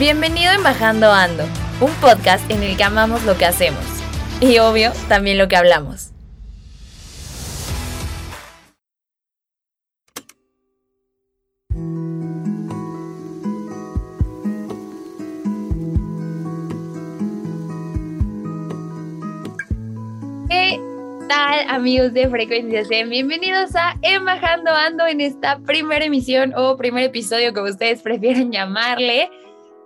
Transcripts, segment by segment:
Bienvenido en Bajando Ando, un podcast en el que amamos lo que hacemos y obvio también lo que hablamos. ¿Qué tal amigos de Frecuencia C? Bienvenidos a Embajando Ando en esta primera emisión o primer episodio como ustedes prefieren llamarle.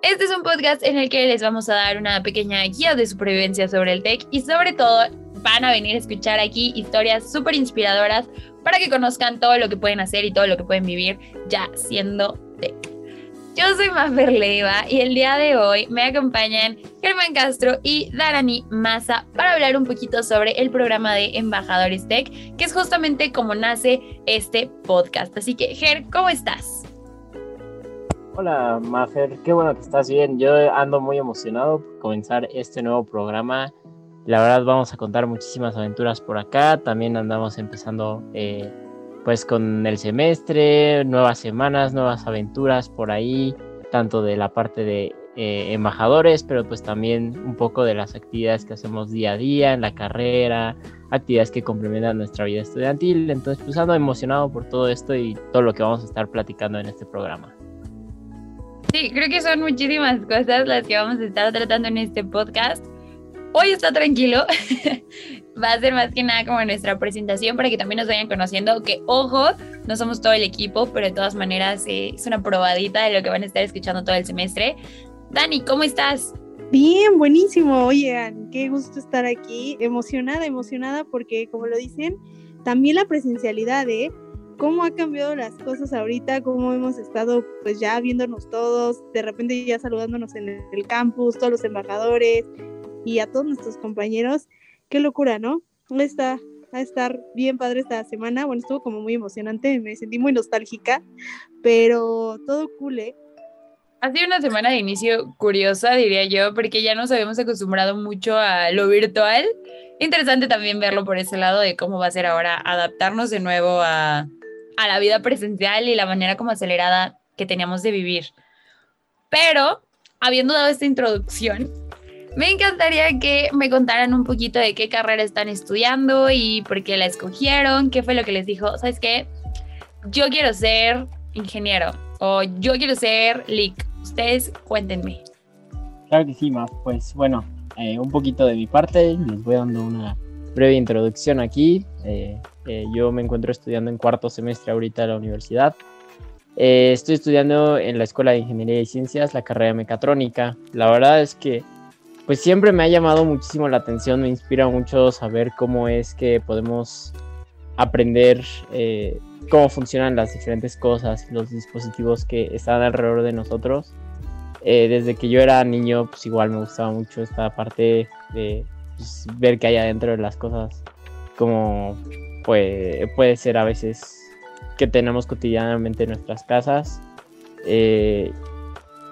Este es un podcast en el que les vamos a dar una pequeña guía de supervivencia sobre el tech y sobre todo van a venir a escuchar aquí historias súper inspiradoras para que conozcan todo lo que pueden hacer y todo lo que pueden vivir ya siendo tech. Yo soy Mafer Leiva y el día de hoy me acompañan Germán Castro y Darani Maza para hablar un poquito sobre el programa de Embajadores Tech, que es justamente como nace este podcast. Así que, Ger, ¿cómo estás? Hola, Mafer, qué bueno que estás bien. Yo ando muy emocionado por comenzar este nuevo programa. La verdad, vamos a contar muchísimas aventuras por acá. También andamos empezando eh, pues con el semestre, nuevas semanas, nuevas aventuras por ahí, tanto de la parte de eh, embajadores, pero pues también un poco de las actividades que hacemos día a día en la carrera, actividades que complementan nuestra vida estudiantil. Entonces, pues ando emocionado por todo esto y todo lo que vamos a estar platicando en este programa. Sí, creo que son muchísimas cosas las que vamos a estar tratando en este podcast. Hoy está tranquilo. Va a ser más que nada como nuestra presentación para que también nos vayan conociendo. Que ojo, no somos todo el equipo, pero de todas maneras eh, es una probadita de lo que van a estar escuchando todo el semestre. Dani, ¿cómo estás? Bien, buenísimo. Oigan, qué gusto estar aquí. Emocionada, emocionada porque, como lo dicen, también la presencialidad, ¿eh? Cómo ha cambiado las cosas ahorita, cómo hemos estado pues ya viéndonos todos, de repente ya saludándonos en el campus, todos los embajadores y a todos nuestros compañeros. Qué locura, ¿no? Está a estar bien padre esta semana. Bueno, estuvo como muy emocionante, me sentí muy nostálgica, pero todo cool, ¿eh? Ha sido una semana de inicio curiosa, diría yo, porque ya nos habíamos acostumbrado mucho a lo virtual. Interesante también verlo por ese lado de cómo va a ser ahora adaptarnos de nuevo a, a la vida presencial y la manera como acelerada que teníamos de vivir. Pero, habiendo dado esta introducción, me encantaría que me contaran un poquito de qué carrera están estudiando y por qué la escogieron, qué fue lo que les dijo, ¿sabes qué? Yo quiero ser ingeniero o yo quiero ser leak. Ustedes cuéntenme. Claro que sí, Ma. Pues bueno, eh, un poquito de mi parte, les voy dando una breve introducción aquí. Eh, eh, yo me encuentro estudiando en cuarto semestre ahorita en la universidad. Eh, estoy estudiando en la Escuela de Ingeniería y Ciencias la carrera de mecatrónica. La verdad es que pues siempre me ha llamado muchísimo la atención, me inspira mucho saber cómo es que podemos aprender eh, cómo funcionan las diferentes cosas, los dispositivos que están alrededor de nosotros. desde que yo era niño, pues igual me gustaba mucho esta parte de pues, ver qué hay adentro de las cosas, como puede, puede ser a veces que tenemos cotidianamente en nuestras casas. Eh,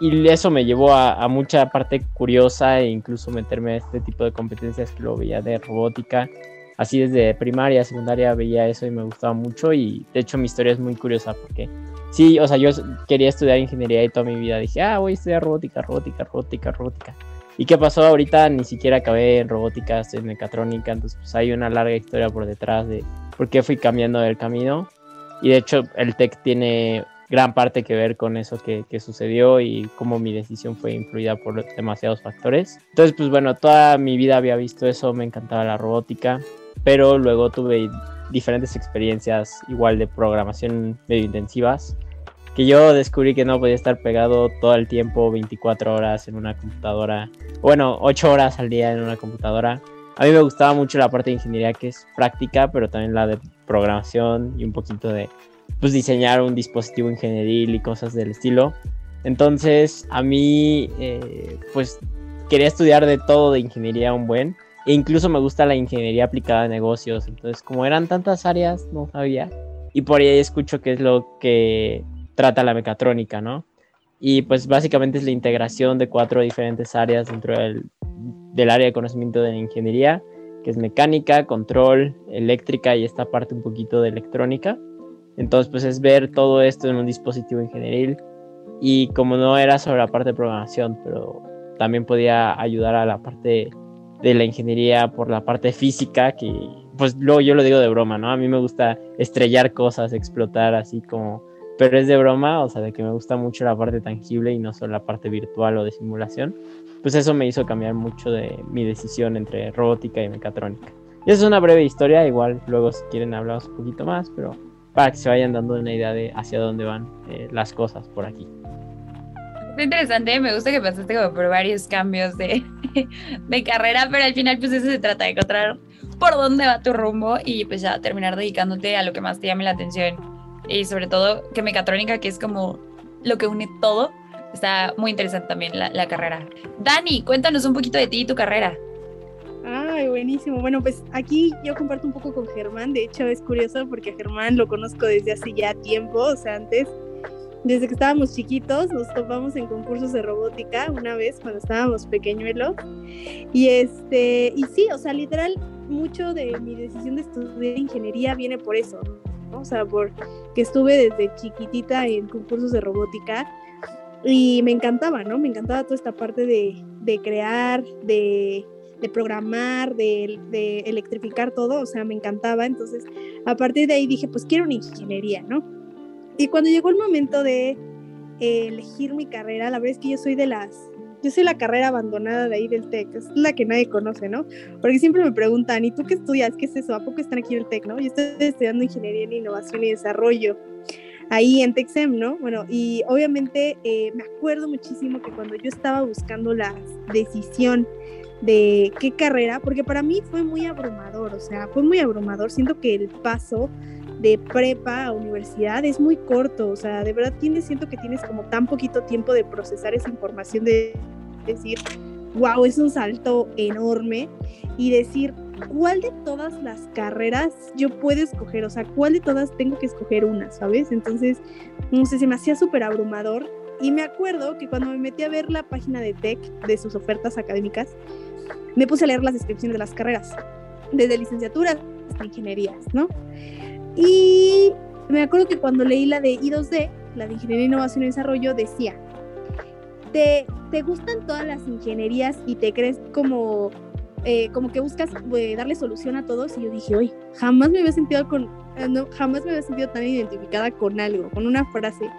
y eso me llevó a, mucha parte curiosa e incluso meterme a este tipo de competencias que lo veía de robótica. Así desde primaria, secundaria veía eso y me gustaba mucho y de hecho mi historia es muy curiosa porque sí, o sea, yo quería estudiar ingeniería y toda mi vida dije, ah, voy a estudiar robótica, robótica, robótica, robótica. ¿Y qué pasó ahorita? Ni siquiera acabé en robótica, estoy en mecatrónica, entonces pues hay una larga historia por detrás de por qué fui cambiando el camino. Y de hecho el TEC tiene gran parte que ver con eso que, que, sucedió y cómo mi decisión fue influida por demasiados factores. Entonces, pues bueno, toda mi vida había visto eso, me encantaba la robótica, pero luego tuve diferentes experiencias igual de programación medio intensivas, que yo descubrí que no podía estar pegado todo el tiempo 24 horas en una computadora, bueno, 8 horas al día en una computadora a mí me gustaba mucho la parte de ingeniería que es práctica, pero también la de programación y un poquito de pues, diseñar un dispositivo ingenieril y cosas del estilo. Entonces, a mí, eh, pues, quería estudiar de todo de ingeniería un buen. E incluso me gusta la ingeniería aplicada a negocios. Entonces, como eran tantas áreas, no sabía. Y por ahí escucho que es lo que trata la mecatrónica, ¿no? Y pues básicamente es la integración de cuatro diferentes áreas dentro del, del área de conocimiento de la ingeniería, que es mecánica, control, eléctrica y esta parte un poquito de electrónica. Entonces, pues es ver todo esto en un dispositivo ingenieril. Y como no era sobre la parte de programación, pero también podía ayudar a la parte de la ingeniería por la parte física, que pues luego yo lo digo de broma, ¿no? A mí me gusta estrellar cosas, explotar así como, pero es de broma, o sea, de que me gusta mucho la parte tangible y no solo la parte virtual o de simulación. Pues eso me hizo cambiar mucho de mi decisión entre robótica y mecatrónica. Y esa es una breve historia, igual luego si quieren hablamos un poquito más, pero para que se vayan dando una idea de hacia dónde van eh, las cosas por aquí. Es interesante, me gusta que pasaste como por varios cambios de, de carrera, pero al final pues eso se trata de encontrar por dónde va tu rumbo y pues ya terminar dedicándote a lo que más te llame la atención. Y sobre todo que mecatrónica, que es como lo que une todo, está muy interesante también la, la carrera. Dani, cuéntanos un poquito de ti y tu carrera. Ay, buenísimo. Bueno, pues aquí yo comparto un poco con Germán. De hecho, es curioso porque a Germán lo conozco desde hace ya tiempo, o sea, antes desde que estábamos chiquitos nos topamos en concursos de robótica una vez cuando estábamos pequeñuelos y este y sí o sea literal mucho de mi decisión de estudiar ingeniería viene por eso ¿no? o sea por que estuve desde chiquitita en concursos de robótica y me encantaba no me encantaba toda esta parte de, de crear de, de programar de, electrificar todo o sea me encantaba. Entonces a partir de ahí dije pues quiero una ingeniería no y cuando llegó el momento de elegir mi carrera, la verdad es que yo soy de las, yo soy la carrera abandonada de ahí del TEC, es la que nadie conoce, ¿no? Porque siempre me preguntan, ¿y tú qué estudias? ¿Qué es eso? ¿A poco están aquí en el TEC, no? Yo estoy estudiando Ingeniería en Innovación y Desarrollo ahí en Texem, ¿no? Bueno, y obviamente eh, me acuerdo muchísimo que cuando yo estaba buscando la decisión de qué carrera, porque para mí fue muy abrumador, o sea, fue muy abrumador, siento que el paso de prepa a universidad es muy corto, o sea, de verdad tienes, siento que tienes como tan poquito tiempo de procesar esa información, de decir, wow, es un salto enorme y decir, ¿cuál de todas las carreras yo puedo escoger? O sea, ¿cuál de todas tengo que escoger una, sabes? Entonces, no sé, se me hacía súper abrumador y me acuerdo que cuando me metí a ver la página de TEC de sus ofertas académicas, me puse a leer las descripciones de las carreras, desde licenciaturas hasta ingenierías, ¿no? Y me acuerdo que cuando leí la de I2D, la de Ingeniería, Innovación y Desarrollo, decía, ¿te, te gustan todas las ingenierías y te crees como, eh, como que buscas eh, darle solución a todos? Y yo dije, oye, jamás me había sentido con, eh, no, jamás me había sentido tan identificada con algo, con una frase.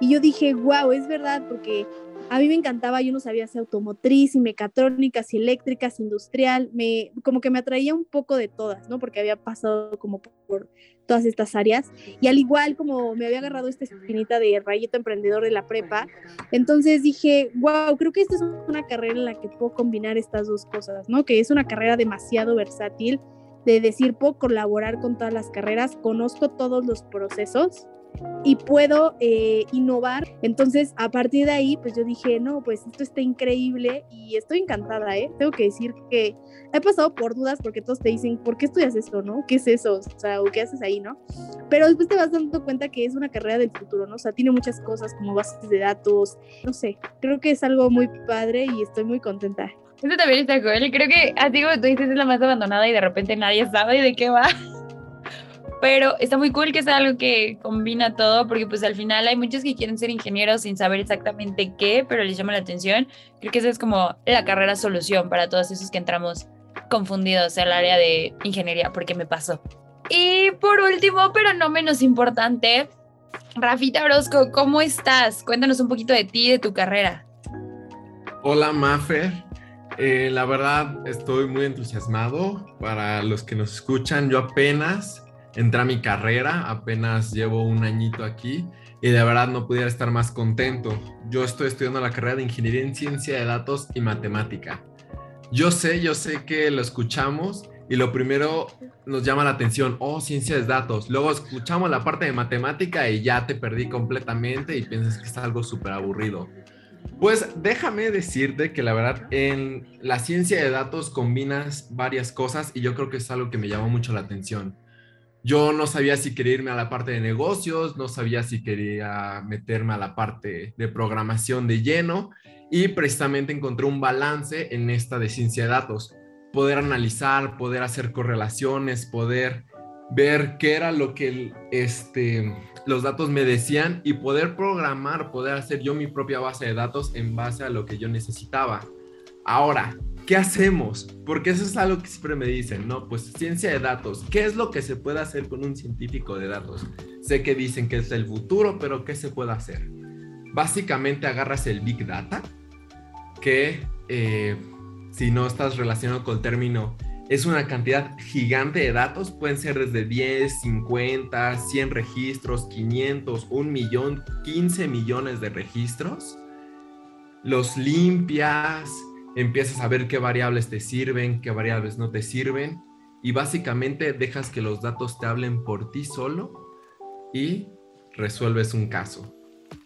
Y yo dije, wow, es verdad, porque a mí me encantaba, yo no sabía si automotriz y mecatrónica, si eléctricas, industrial, me, como que me atraía un poco de todas, ¿no? Porque había pasado como por todas estas áreas. Y al igual como me había agarrado esta espinita de rayito emprendedor de la prepa, entonces dije, wow, creo que esta es una carrera en la que puedo combinar estas dos cosas, ¿no? Que es una carrera demasiado versátil, de decir, puedo colaborar con todas las carreras, conozco todos los procesos y puedo eh, innovar. Entonces, a partir de ahí, pues yo dije, no, pues esto está increíble y estoy encantada, ¿eh? Tengo que decir que he pasado por dudas porque todos te dicen, ¿por qué estudias esto, no? ¿Qué es eso? O sea, ¿o qué haces ahí, no? Pero después te vas dando cuenta que es una carrera del futuro, ¿no? O sea, tiene muchas cosas como bases de datos, no sé, creo que es algo muy padre y estoy muy contenta. Eso también está cool. Creo que, así como tú dices, es la más abandonada y de repente nadie sabe de qué va pero está muy cool que sea algo que combina todo, porque pues al final hay muchos que quieren ser ingenieros sin saber exactamente qué, pero les llama la atención. Creo que esa es como la carrera solución para todos esos que entramos confundidos al área de ingeniería, porque me pasó. Y por último, pero no menos importante, Rafita Orozco, ¿cómo estás? Cuéntanos un poquito de ti de tu carrera. Hola, Mafer. Eh, la verdad, estoy muy entusiasmado. Para los que nos escuchan, yo apenas entré a mi carrera, apenas llevo un añito aquí y de verdad no pudiera estar más contento. Yo estoy estudiando la carrera de Ingeniería en Ciencia de Datos y Matemática. Yo sé, yo sé que lo escuchamos y lo primero nos llama la atención, oh, ciencia de datos. Luego escuchamos la parte de matemática y ya te perdí completamente y piensas que es algo súper aburrido. Pues déjame decirte que la verdad en la ciencia de datos combinas varias cosas y yo creo que es algo que me llamó mucho la atención. Yo no sabía si quería irme a la parte de negocios, no sabía si quería meterme a la parte de programación de lleno y precisamente encontré un balance en esta de ciencia de datos. Poder analizar, poder hacer correlaciones, poder ver qué era lo que este, los datos me decían y poder programar, poder hacer yo mi propia base de datos en base a lo que yo necesitaba. Ahora, ¿qué hacemos? Porque eso es algo que siempre me dicen, ¿no? Pues ciencia de datos, ¿qué es lo que se puede hacer con un científico de datos? Sé que dicen que es el futuro, pero ¿qué se puede hacer? Básicamente agarras el Big Data, que eh, si no estás relacionado con el término es una cantidad gigante de datos, pueden ser desde 10, 50, 100 registros, 500, 1 millón, 15 millones de registros. Los limpias, empiezas a ver qué variables te sirven, qué variables no te sirven y básicamente dejas que los datos te hablen por ti solo y resuelves un caso.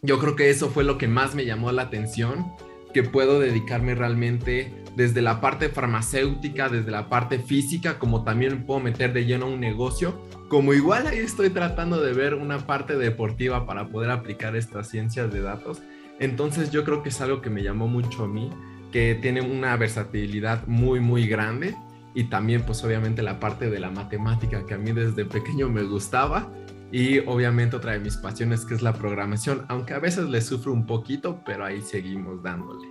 Yo creo que eso fue lo que más me llamó la atención, que puedo dedicarme realmente desde la parte farmacéutica, desde la parte física, como también puedo meter de lleno un negocio, como igual ahí estoy tratando de ver una parte deportiva para poder aplicar estas ciencias de datos. Entonces yo creo que es algo que me llamó mucho a mí, que tiene una versatilidad muy, muy grande y también pues obviamente la parte de la matemática que a mí desde pequeño me gustaba y obviamente otra de mis pasiones que es la programación, aunque a veces le sufro un poquito, pero ahí seguimos dándole.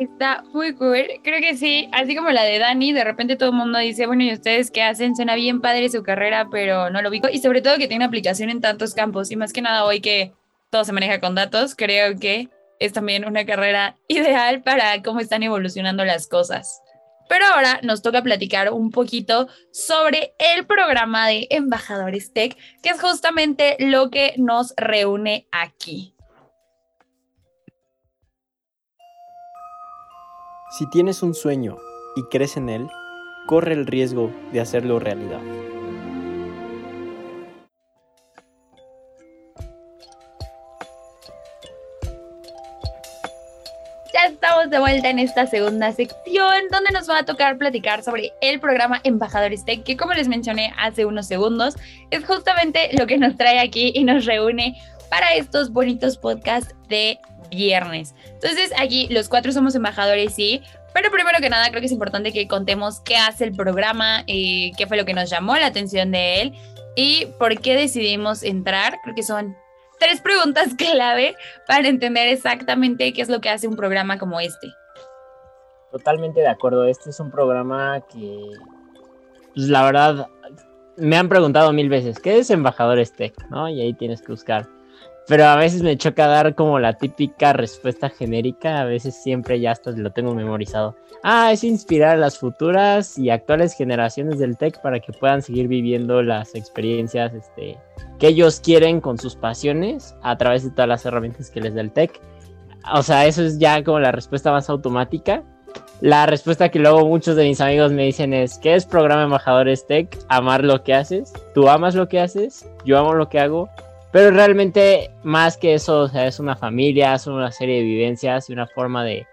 Está muy cool. Creo que sí, así como la de Dani, de repente todo el mundo dice, bueno, ¿y ustedes qué hacen? Suena bien padre su carrera, pero no lo ubico. Y sobre todo que tiene aplicación en tantos campos. Y más que nada hoy que todo se maneja con datos, creo que es también una carrera ideal para cómo están evolucionando las cosas. Pero ahora nos toca platicar un poquito sobre el programa de Embajadores Tech, que es justamente lo que nos reúne aquí. Si tienes un sueño y crees en él, corre el riesgo de hacerlo realidad. Ya estamos de vuelta en esta segunda sección donde nos va a tocar platicar sobre el programa Embajadores Tech, que como les mencioné hace unos segundos, es justamente lo que nos trae aquí y nos reúne para estos bonitos podcasts de viernes. Entonces, aquí los cuatro somos embajadores, sí. Pero primero que nada, creo que es importante que contemos qué hace el programa, y qué fue lo que nos llamó la atención de él y por qué decidimos entrar. Creo que son tres preguntas clave para entender exactamente qué es lo que hace un programa como este. Totalmente de acuerdo. Este es un programa que, pues, la verdad, me han preguntado mil veces, ¿qué es Embajadores Tech? ¿no? Y ahí tienes que buscar pero a veces me choca dar como la típica respuesta genérica, a veces siempre ya hasta lo tengo memorizado. Ah, es inspirar a las futuras y actuales generaciones del tech para que puedan seguir viviendo las experiencias este, que ellos quieren con sus pasiones a través de todas las herramientas que les da el tech. O sea, eso es ya como la respuesta más automática. La respuesta que luego muchos de mis amigos me dicen es, ¿qué es programa Embajadores Tech? Amar lo que haces. Tú amas lo que haces, yo amo lo que hago pero realmente, más que eso, es una familia, son una serie de vivencias y una forma de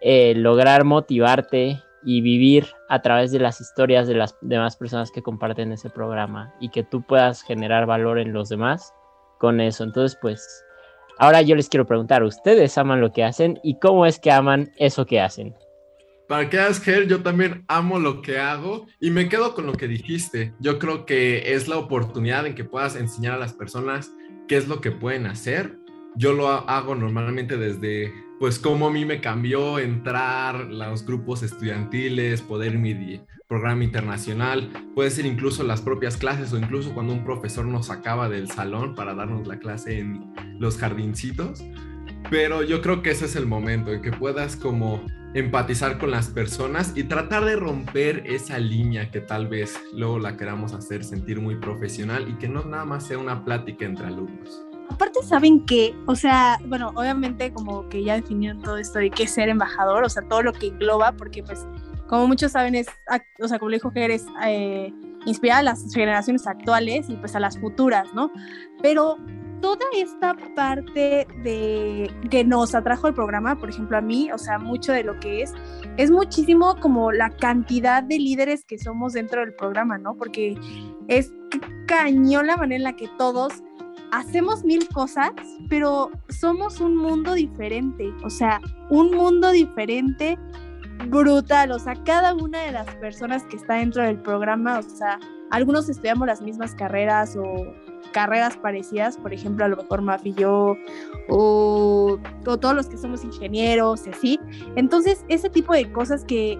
eh, lograr motivarte y vivir a través de las historias de las demás personas que comparten ese programa y que tú puedas generar valor en los demás con eso. Entonces, pues, ahora yo les quiero preguntar, ¿ustedes aman lo que hacen y cómo es que aman eso que hacen? Para que hagas que yo también amo lo que hago y me quedo con lo que dijiste. Yo creo que es la oportunidad en que puedas enseñar a las personas qué es lo que pueden hacer. Yo lo hago normalmente desde, pues, cómo a mí me cambió entrar los grupos estudiantiles, poder mi programa internacional, puede ser incluso las propias clases o incluso cuando un profesor nos sacaba del salón para darnos la clase en los jardincitos. Pero yo creo que ese es el momento en que puedas como empatizar con las personas y tratar de romper esa línea que tal vez luego la queramos hacer sentir muy profesional y que no nada más sea una plática entre alumnos. Aparte saben que, o sea, bueno, obviamente como que ya definieron todo esto de qué es ser embajador, o sea, todo lo que engloba, porque pues como muchos saben, es, o sea, como le dijo que eres eh, inspirada a las generaciones actuales y pues a las futuras, ¿no? Pero toda esta parte de que nos atrajo el programa, por ejemplo a mí, o sea, mucho de lo que es, es muchísimo como la cantidad de líderes que somos dentro del programa, ¿no? Porque es cañón la manera en la que todos hacemos mil cosas, pero somos un mundo diferente, o sea, un mundo diferente brutal, o sea, cada una de las personas que está dentro del programa, o sea, algunos estudiamos las mismas carreras o carreras parecidas, por ejemplo, a lo mejor Maf y yo, o, todos los que somos ingenieros así. Entonces, ese tipo de cosas que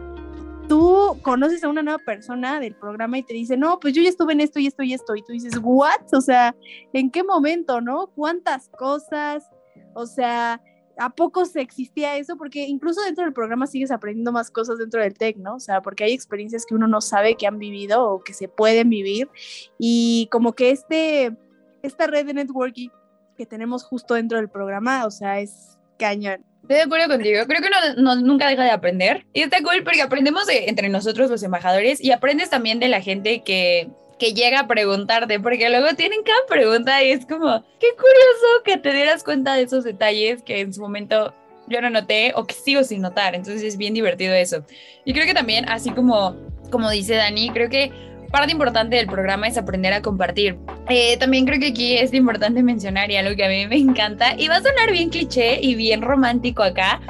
tú conoces a una nueva persona del programa y te dice, no, pues yo ya estuve en esto y esto y esto, y tú dices, ¿what? O sea, ¿en qué momento, no? ¿Cuántas cosas? O sea, ¿a poco se existía eso? Porque incluso dentro del programa sigues aprendiendo más cosas dentro del TEC, ¿no? O sea, porque hay experiencias que uno no sabe que han vivido o que se pueden vivir. Y como que este, esta red de networking que tenemos justo dentro del programa, o sea, es cañón. Estoy de acuerdo contigo. Creo que uno, nunca deja de aprender. Y está cool porque aprendemos entre nosotros los embajadores y aprendes también de la gente que, que llega a preguntarte, porque luego tienen cada pregunta y es como, qué curioso que te dieras cuenta de esos detalles que en su momento yo no noté o que sigo sin notar. Entonces es bien divertido eso. Y creo que también, así como, como dice Dani, creo que parte importante del programa es aprender a compartir. Eh, también creo que aquí es importante mencionar y algo que a mí me encanta, y va a sonar bien cliché y bien romántico acá,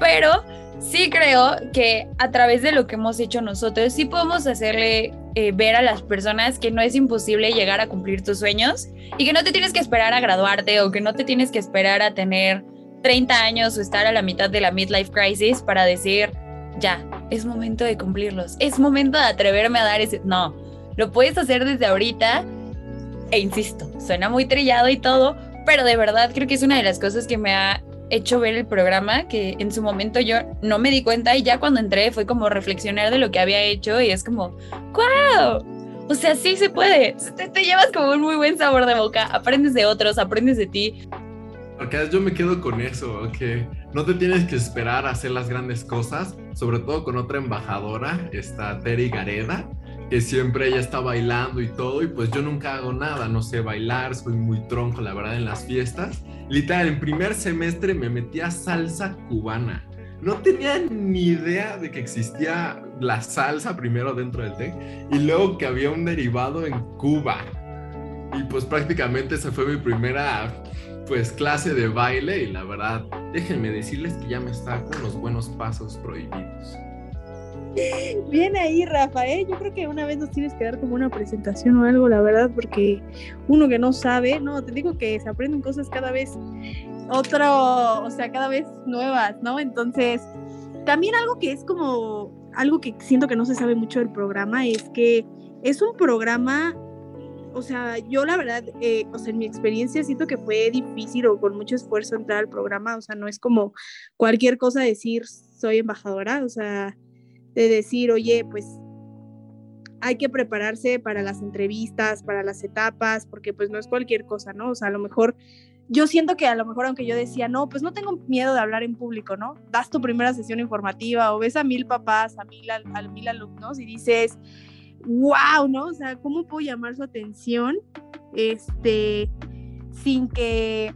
pero sí creo que a través de lo que hemos hecho nosotros, sí podemos hacerle eh, ver a las personas que no es imposible llegar a cumplir tus sueños y que no te tienes que esperar a graduarte o que no te tienes que esperar a tener 30 años o estar a la mitad de la midlife crisis para decir, ya, es momento de cumplirlos, es momento de atreverme a dar ese... No, lo puedes hacer desde ahorita e insisto, suena muy trillado y todo, pero de verdad creo que es una de las cosas que me ha hecho ver el programa, que en su momento yo no me di cuenta y ya cuando entré fue como reflexionar de lo que había hecho y es como, ¡wow! O sea, sí se puede, te, llevas como un muy buen sabor de boca, aprendes de otros, aprendes de ti. Porque yo me quedo con eso, que no te tienes que esperar a hacer las grandes cosas, sobre todo con otra embajadora, esta Terry Gareda, que siempre ella está bailando y todo, y pues yo nunca hago nada, no sé bailar, soy muy tronco, la verdad, en las fiestas. Literal, en primer semestre me metí a salsa cubana. No tenía ni idea de que existía la salsa primero dentro del TEC y luego que había un derivado en Cuba. Y pues prácticamente esa fue mi primera pues clase de baile y la verdad, déjenme decirles que ya me está con los buenos pasos prohibidos. Bien ahí, Rafa, ¿eh? Yo creo que una vez nos tienes que dar como una presentación o algo, la verdad, porque uno que no sabe, no, te digo que se aprenden cosas cada vez otro, o sea, cada vez nuevas, ¿no? Entonces, también algo que es como, algo que siento que no se sabe mucho del programa es que es un programa, o sea, yo la verdad, eh, o sea, en mi experiencia siento que fue difícil o con mucho esfuerzo entrar al programa, o sea, no es como cualquier cosa decir soy embajadora, o sea, de decir, oye, pues hay que prepararse para las entrevistas, para las etapas, porque pues no es cualquier cosa, ¿no? O sea, a lo mejor yo siento que a lo mejor aunque yo decía, no, pues no tengo miedo de hablar en público, ¿no? Das tu primera sesión informativa o ves a mil papás, a mil, a, mil alumnos y dices, wow, ¿no? O sea, ¿cómo puedo llamar su atención este, sin que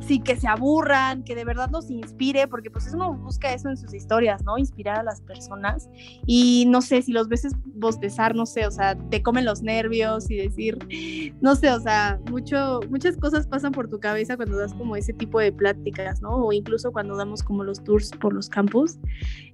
sí que se aburran, que de verdad los inspire, porque pues uno busca eso en sus historias, ¿no? Inspirar a las personas y no sé, si los ves bostezar, no sé, o sea, te comen los nervios y decir, no sé, o sea, mucho, muchas cosas pasan por tu cabeza cuando das como ese tipo de pláticas, ¿no? O incluso cuando damos como los tours por los campus,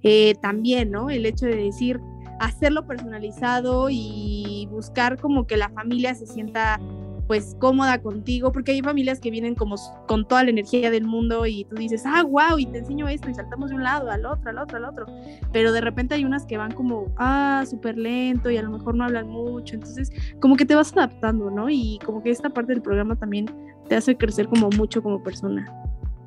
eh, también, ¿no? El hecho de decir, hacerlo personalizado y buscar como que la familia se sienta pues cómoda contigo, porque hay familias que vienen como con toda la energía del mundo y tú dices, ah, wow, y te enseño esto y saltamos de un lado al otro, al otro, al otro, pero de repente hay unas que van como, ah, súper lento y a lo mejor no hablan mucho, entonces como que te vas adaptando, ¿no? Y como que esta parte del programa también te hace crecer como mucho como persona.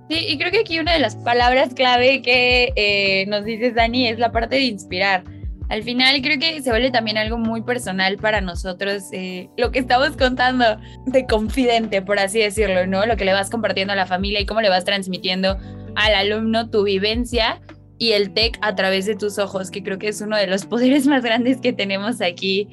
Sí, y creo que aquí una de las palabras clave que eh, nos dices, Dani, es la parte de inspirar al final creo que se vuelve también algo muy personal para nosotros, eh, lo que estamos contando de confidente, por así decirlo, ¿no? Lo que le vas compartiendo a la familia y cómo le vas transmitiendo al alumno tu vivencia. y el tech a través de tus ojos, que creo que es uno de los poderes más grandes que tenemos aquí.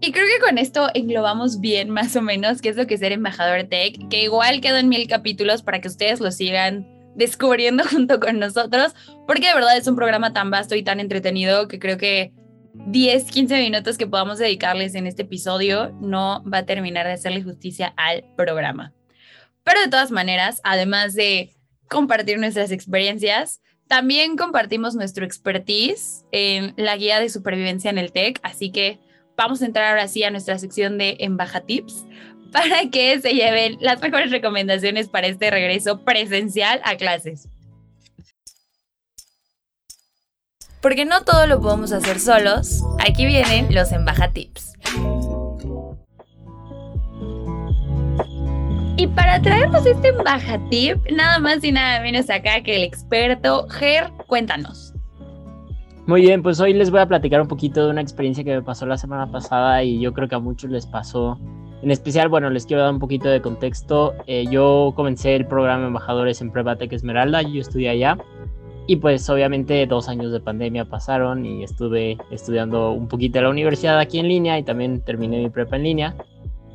Y creo que con esto englobamos bien más o menos qué es lo que es ser embajador tech, que igual quedan mil capítulos para que ustedes lo sigan descubriendo junto con nosotros, porque de verdad es un programa tan vasto y tan entretenido que creo que 10, 15 minutos que podamos dedicarles en este episodio no va a terminar de hacerle justicia al programa. Pero de todas maneras, además de compartir nuestras experiencias, también compartimos nuestro expertise en la guía de supervivencia en el TEC, así que vamos a entrar ahora sí a nuestra sección de Embaja Tips para que se lleven las mejores recomendaciones para este regreso presencial a clases. Porque no todo lo podemos hacer solos, aquí vienen los Embaja Tips. Y para traernos este Embaja Tip, nada más y nada menos acá que el experto Ger, cuéntanos. Muy bien, pues hoy les voy a platicar un poquito de una experiencia que me pasó la semana pasada y yo creo que a muchos les pasó. En especial, bueno, les quiero dar un poquito de contexto. Eh, yo comencé el programa Embajadores en Prebatec Esmeralda, yo estudié allá y pues obviamente dos años de pandemia pasaron y estuve estudiando un poquito en la universidad aquí en línea y también terminé mi prepa en línea.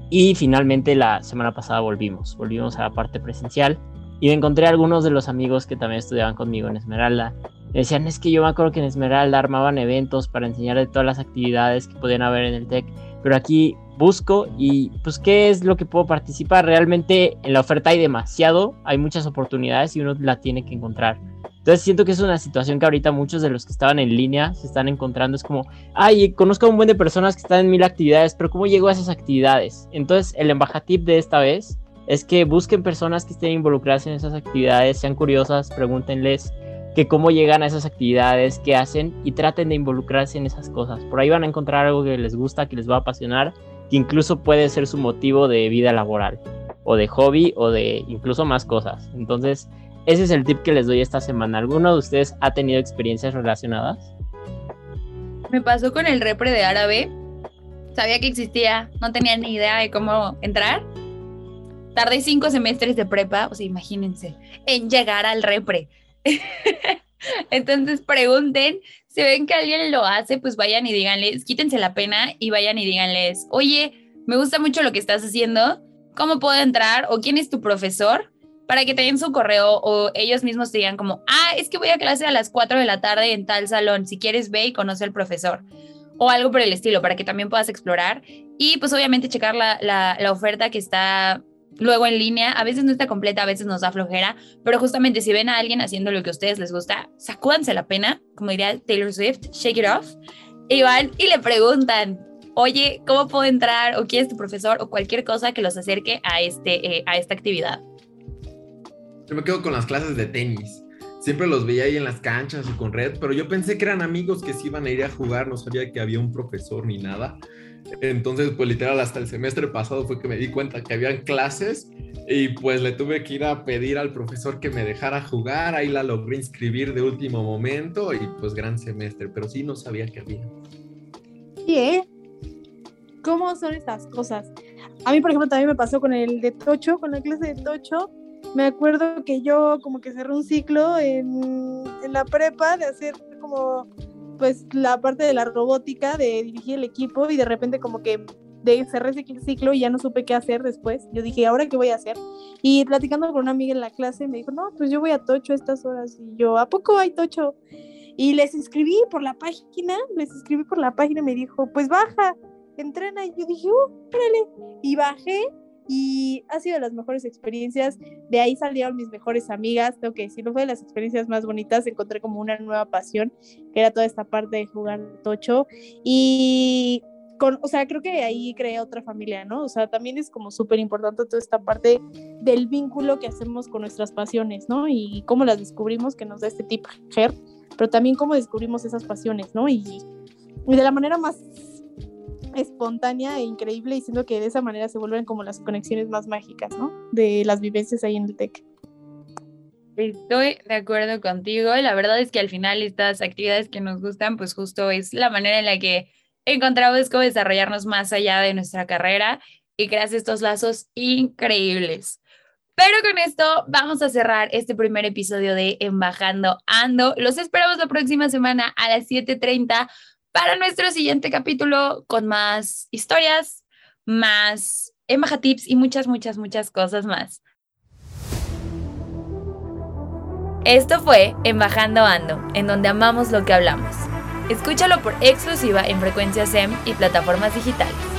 Y finalmente la semana pasada volvimos, volvimos a la parte presencial y me encontré a algunos de los amigos que también estudiaban conmigo en Esmeralda. Me decían, es que yo me acuerdo que en Esmeralda armaban eventos para enseñar de todas las actividades que podían haber en el TEC, pero aquí busco y pues qué es lo que puedo participar. Realmente en la oferta hay demasiado, hay muchas oportunidades y uno la tiene que encontrar. Entonces siento que es una situación que ahorita muchos de los que estaban en línea se están encontrando. Es como, ay, conozco a un buen de personas que están en mil actividades, pero ¿cómo llego a esas actividades? Entonces el embajatip de esta vez es que busquen personas que estén involucradas en esas actividades, sean curiosas, pregúntenles que cómo llegan a esas actividades, qué hacen y traten de involucrarse en esas cosas. Por ahí van a encontrar algo que les gusta, que les va a apasionar, que incluso puede ser su motivo de vida laboral o de hobby o de incluso más cosas. Entonces, ese es el tip que les doy esta semana. ¿Alguno de ustedes ha tenido experiencias relacionadas? Me pasó con el repre de árabe. Sabía que existía, no tenía ni idea de cómo entrar. Tardé cinco semestres de prepa, o sea, imagínense, en llegar al repre. Entonces pregunten, si ven que alguien lo hace, pues vayan y díganles, quítense la pena y vayan y díganles, oye, me gusta mucho lo que estás haciendo, ¿cómo puedo entrar? ¿O quién es tu profesor? para que te den su correo o ellos mismos te digan como, ah, es que voy a clase a las 4 de la tarde en tal salón, si quieres ve y conoce al profesor o algo por el estilo, para que también puedas explorar y pues obviamente checar la, la, la oferta que está luego en línea, a veces no está completa, a veces nos da flojera, pero justamente si ven a alguien haciendo lo que a ustedes les gusta, sacúdanse la pena, como diría Taylor Swift, shake it off, y van y le preguntan, oye, ¿cómo puedo entrar? ¿O quién es tu profesor? O cualquier cosa que los acerque a, este, eh, a esta actividad. Yo me quedo con las clases de tenis. Siempre los veía ahí en las canchas o con red, pero yo pensé que eran amigos que se iban a ir a jugar, no sabía que había un profesor ni nada. Entonces, pues literal, hasta el semestre pasado fue que me di cuenta que habían clases y pues le tuve que ir a pedir al profesor que me dejara jugar. Ahí la logré inscribir de último momento y pues gran semestre, pero sí no sabía que había. Sí, ¿eh? ¿Cómo son estas cosas? A mí, por ejemplo, también me pasó con el de Tocho, con la clase de Tocho me acuerdo que yo como que cerré un ciclo en, la prepa de hacer como pues la parte de la robótica, de dirigir el equipo y de repente como que de cerré ese ciclo y ya no supe qué hacer después. Yo dije, ¿ahora qué voy a hacer? Y platicando con una amiga en la clase me dijo, no, pues yo voy a Tocho a estas horas. Y yo, ¿a poco hay Tocho? Y les escribí por la página, les escribí por la página y me dijo, pues baja, entrena. Y yo dije, uh, espérale. Y bajé y ha sido de las mejores experiencias. De ahí salieron mis mejores amigas. Tengo que decirlo, fue de las experiencias más bonitas. Encontré como una nueva pasión, que era toda esta parte de jugar tocho. Y con, o sea, creo que ahí creé otra familia, ¿no? O sea, también es como súper importante toda esta parte del vínculo que hacemos con nuestras pasiones, ¿no? Y cómo las descubrimos, que nos da este tipo de pero también cómo descubrimos esas pasiones, ¿no? Y, y de la manera más espontánea e increíble, diciendo que de esa manera se vuelven como las conexiones más mágicas, ¿no? De las vivencias ahí en el TEC. Estoy de acuerdo contigo. La verdad es que al final estas actividades que nos gustan, pues justo es la manera en la que encontramos cómo desarrollarnos más allá de nuestra carrera y creas estos lazos increíbles. Pero con esto vamos a cerrar este primer episodio de Embajando Ando. Los esperamos la próxima semana a las 7:30 para nuestro siguiente capítulo con más historias, más Embaja Tips y muchas, muchas, muchas cosas más. Esto fue Embajando Ando, en donde amamos lo que hablamos. Escúchalo por exclusiva en frecuencias SEM y plataformas digitales.